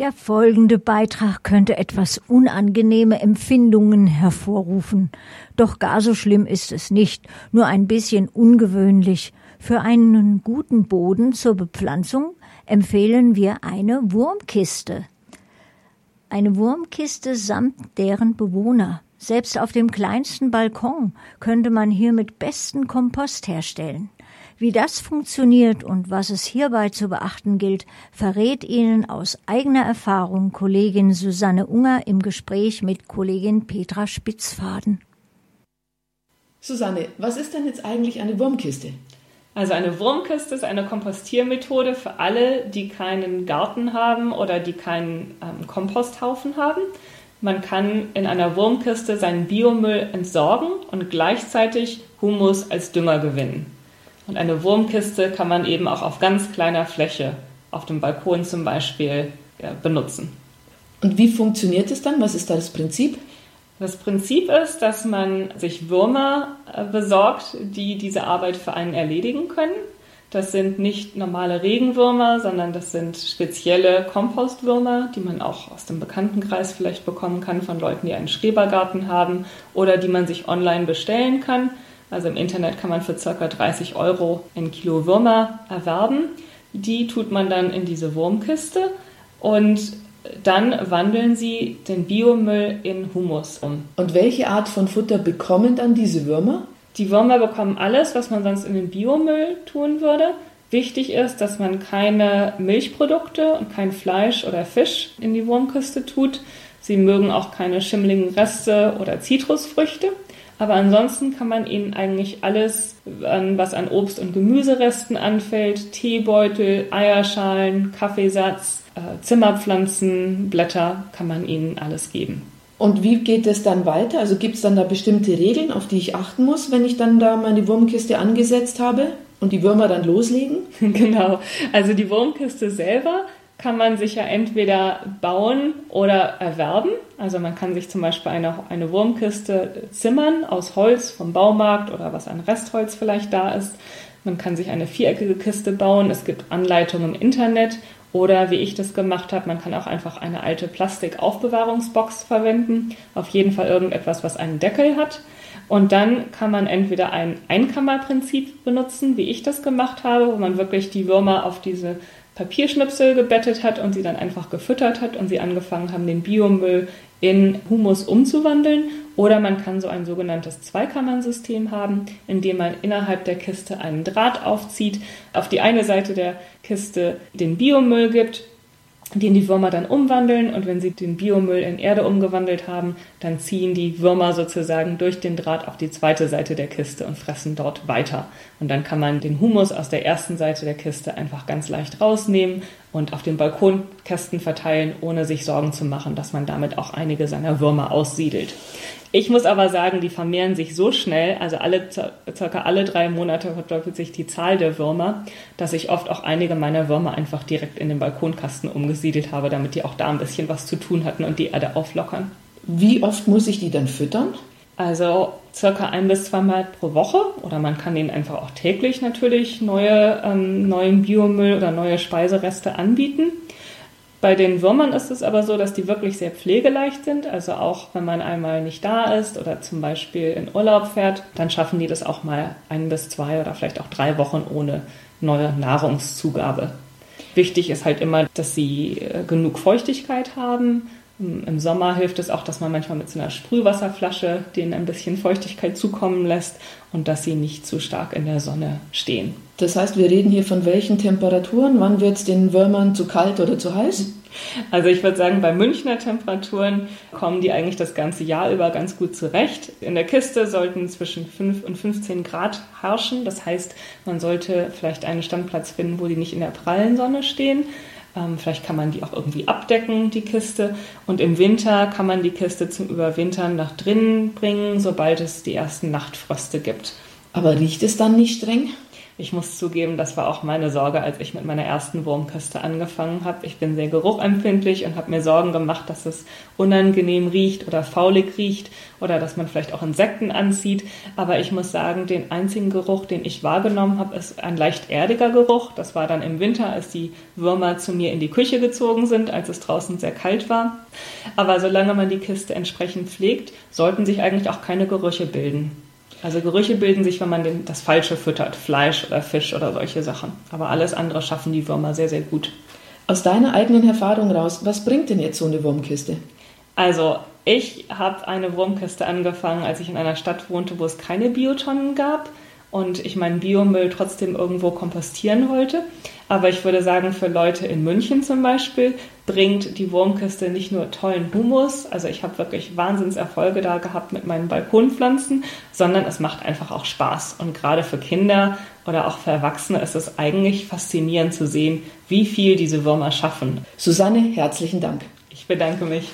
Der folgende Beitrag könnte etwas unangenehme Empfindungen hervorrufen. Doch gar so schlimm ist es nicht, nur ein bisschen ungewöhnlich. Für einen guten Boden zur Bepflanzung empfehlen wir eine Wurmkiste. Eine Wurmkiste samt deren Bewohner. Selbst auf dem kleinsten Balkon könnte man hier mit besten Kompost herstellen. Wie das funktioniert und was es hierbei zu beachten gilt, verrät Ihnen aus eigener Erfahrung Kollegin Susanne Unger im Gespräch mit Kollegin Petra Spitzfaden. Susanne, was ist denn jetzt eigentlich eine Wurmkiste? Also eine Wurmkiste ist eine Kompostiermethode für alle, die keinen Garten haben oder die keinen ähm, Komposthaufen haben. Man kann in einer Wurmkiste seinen Biomüll entsorgen und gleichzeitig Humus als Dünger gewinnen. Und eine Wurmkiste kann man eben auch auf ganz kleiner Fläche, auf dem Balkon zum Beispiel, benutzen. Und wie funktioniert es dann? Was ist da das Prinzip? Das Prinzip ist, dass man sich Würmer äh, besorgt, die diese Arbeit für einen erledigen können. Das sind nicht normale Regenwürmer, sondern das sind spezielle Kompostwürmer, die man auch aus dem Bekanntenkreis vielleicht bekommen kann von Leuten, die einen Schrebergarten haben oder die man sich online bestellen kann. Also im Internet kann man für ca. 30 Euro ein Kilo Würmer erwerben. Die tut man dann in diese Wurmkiste und dann wandeln sie den Biomüll in Humus um. Und welche Art von Futter bekommen dann diese Würmer? Die Würmer bekommen alles, was man sonst in den Biomüll tun würde. Wichtig ist, dass man keine Milchprodukte und kein Fleisch oder Fisch in die Wurmkiste tut. Sie mögen auch keine schimmligen Reste oder Zitrusfrüchte. Aber ansonsten kann man ihnen eigentlich alles, was an Obst- und Gemüseresten anfällt, Teebeutel, Eierschalen, Kaffeesatz, äh, Zimmerpflanzen, Blätter, kann man ihnen alles geben. Und wie geht es dann weiter? Also gibt es dann da bestimmte Regeln, auf die ich achten muss, wenn ich dann da meine Wurmkiste angesetzt habe und die Würmer dann loslegen? genau. Also die Wurmkiste selber kann man sich ja entweder bauen oder erwerben. Also man kann sich zum Beispiel eine, eine Wurmkiste zimmern aus Holz vom Baumarkt oder was an Restholz vielleicht da ist. Man kann sich eine viereckige Kiste bauen. Es gibt Anleitungen im Internet oder wie ich das gemacht habe, man kann auch einfach eine alte Plastikaufbewahrungsbox verwenden. Auf jeden Fall irgendetwas, was einen Deckel hat. Und dann kann man entweder ein Einkammerprinzip benutzen, wie ich das gemacht habe, wo man wirklich die Würmer auf diese Papierschnipsel gebettet hat und sie dann einfach gefüttert hat und sie angefangen haben, den Biomüll in Humus umzuwandeln. Oder man kann so ein sogenanntes Zweikammernsystem haben, in dem man innerhalb der Kiste einen Draht aufzieht, auf die eine Seite der Kiste den Biomüll gibt den die Würmer dann umwandeln und wenn sie den Biomüll in Erde umgewandelt haben, dann ziehen die Würmer sozusagen durch den Draht auf die zweite Seite der Kiste und fressen dort weiter. Und dann kann man den Humus aus der ersten Seite der Kiste einfach ganz leicht rausnehmen und auf den Balkonkästen verteilen, ohne sich Sorgen zu machen, dass man damit auch einige seiner Würmer aussiedelt. Ich muss aber sagen, die vermehren sich so schnell, also alle, circa alle drei Monate verdoppelt sich die Zahl der Würmer, dass ich oft auch einige meiner Würmer einfach direkt in den Balkonkasten umgesiedelt habe, damit die auch da ein bisschen was zu tun hatten und die Erde auflockern. Wie oft muss ich die dann füttern? Also circa ein bis zweimal pro Woche oder man kann ihnen einfach auch täglich natürlich neue, ähm, neuen Biomüll oder neue Speisereste anbieten. Bei den Würmern ist es aber so, dass die wirklich sehr pflegeleicht sind. Also auch wenn man einmal nicht da ist oder zum Beispiel in Urlaub fährt, dann schaffen die das auch mal ein bis zwei oder vielleicht auch drei Wochen ohne neue Nahrungszugabe. Wichtig ist halt immer, dass sie äh, genug Feuchtigkeit haben. Im Sommer hilft es auch, dass man manchmal mit so einer Sprühwasserflasche denen ein bisschen Feuchtigkeit zukommen lässt und dass sie nicht zu stark in der Sonne stehen. Das heißt, wir reden hier von welchen Temperaturen? Wann wird es den Würmern zu kalt oder zu heiß? Also ich würde sagen, bei Münchner Temperaturen kommen die eigentlich das ganze Jahr über ganz gut zurecht. In der Kiste sollten zwischen 5 und 15 Grad herrschen. Das heißt, man sollte vielleicht einen Standplatz finden, wo die nicht in der prallen Sonne stehen. Ähm, vielleicht kann man die auch irgendwie abdecken, die Kiste. Und im Winter kann man die Kiste zum Überwintern nach drinnen bringen, sobald es die ersten Nachtfröste gibt. Aber riecht es dann nicht streng? Ich muss zugeben, das war auch meine Sorge, als ich mit meiner ersten Wurmkiste angefangen habe. Ich bin sehr geruchempfindlich und habe mir Sorgen gemacht, dass es unangenehm riecht oder faulig riecht oder dass man vielleicht auch Insekten anzieht. Aber ich muss sagen, den einzigen Geruch, den ich wahrgenommen habe, ist ein leicht erdiger Geruch. Das war dann im Winter, als die Würmer zu mir in die Küche gezogen sind, als es draußen sehr kalt war. Aber solange man die Kiste entsprechend pflegt, sollten sich eigentlich auch keine Gerüche bilden. Also Gerüche bilden sich, wenn man den, das Falsche füttert, Fleisch oder Fisch oder solche Sachen. Aber alles andere schaffen die Würmer sehr, sehr gut. Aus deiner eigenen Erfahrung raus, was bringt denn jetzt so eine Wurmkiste? Also ich habe eine Wurmkiste angefangen, als ich in einer Stadt wohnte, wo es keine Biotonnen gab und ich meinen Biomüll trotzdem irgendwo kompostieren wollte. Aber ich würde sagen, für Leute in München zum Beispiel bringt die Wurmkiste nicht nur tollen Humus, also ich habe wirklich Wahnsinnserfolge da gehabt mit meinen Balkonpflanzen, sondern es macht einfach auch Spaß. Und gerade für Kinder oder auch für Erwachsene ist es eigentlich faszinierend zu sehen, wie viel diese Würmer schaffen. Susanne, herzlichen Dank. Ich bedanke mich.